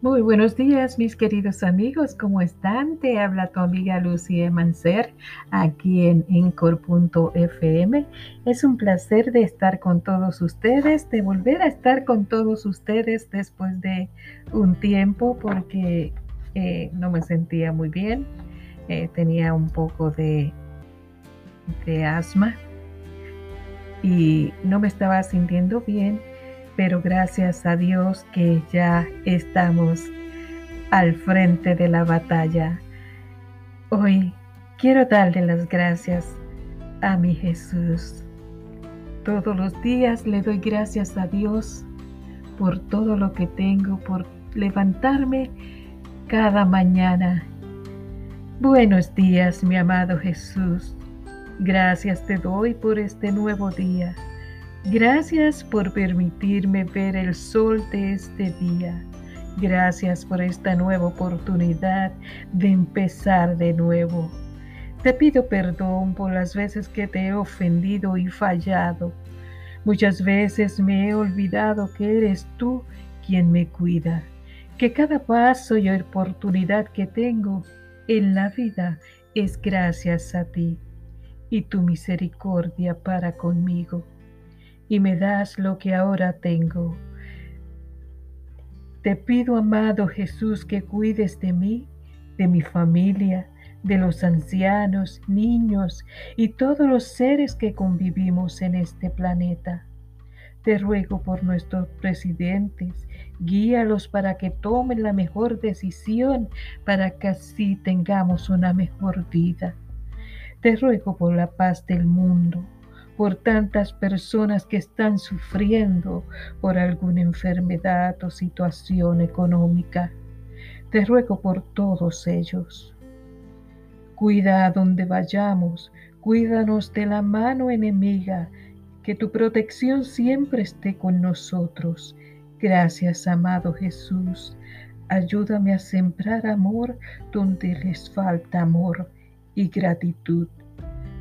Muy buenos días, mis queridos amigos. ¿Cómo están? Te habla tu amiga Lucía Mancer aquí en Encore.fm. Es un placer de estar con todos ustedes, de volver a estar con todos ustedes después de un tiempo porque eh, no me sentía muy bien. Eh, tenía un poco de, de asma y no me estaba sintiendo bien pero gracias a Dios que ya estamos al frente de la batalla. Hoy quiero darle las gracias a mi Jesús. Todos los días le doy gracias a Dios por todo lo que tengo, por levantarme cada mañana. Buenos días, mi amado Jesús. Gracias te doy por este nuevo día. Gracias por permitirme ver el sol de este día. Gracias por esta nueva oportunidad de empezar de nuevo. Te pido perdón por las veces que te he ofendido y fallado. Muchas veces me he olvidado que eres tú quien me cuida, que cada paso y oportunidad que tengo en la vida es gracias a ti y tu misericordia para conmigo y me das lo que ahora tengo. Te pido, amado Jesús, que cuides de mí, de mi familia, de los ancianos, niños y todos los seres que convivimos en este planeta. Te ruego por nuestros presidentes, guíalos para que tomen la mejor decisión para que así tengamos una mejor vida. Te ruego por la paz del mundo por tantas personas que están sufriendo por alguna enfermedad o situación económica. Te ruego por todos ellos. Cuida a donde vayamos, cuídanos de la mano enemiga, que tu protección siempre esté con nosotros. Gracias, amado Jesús. Ayúdame a sembrar amor donde les falta amor y gratitud.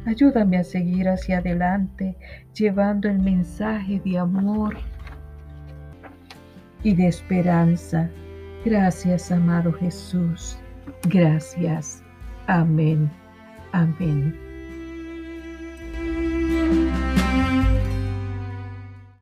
Ayúdame a seguir hacia adelante llevando el mensaje de amor y de esperanza. Gracias, amado Jesús. Gracias. Amén. Amén.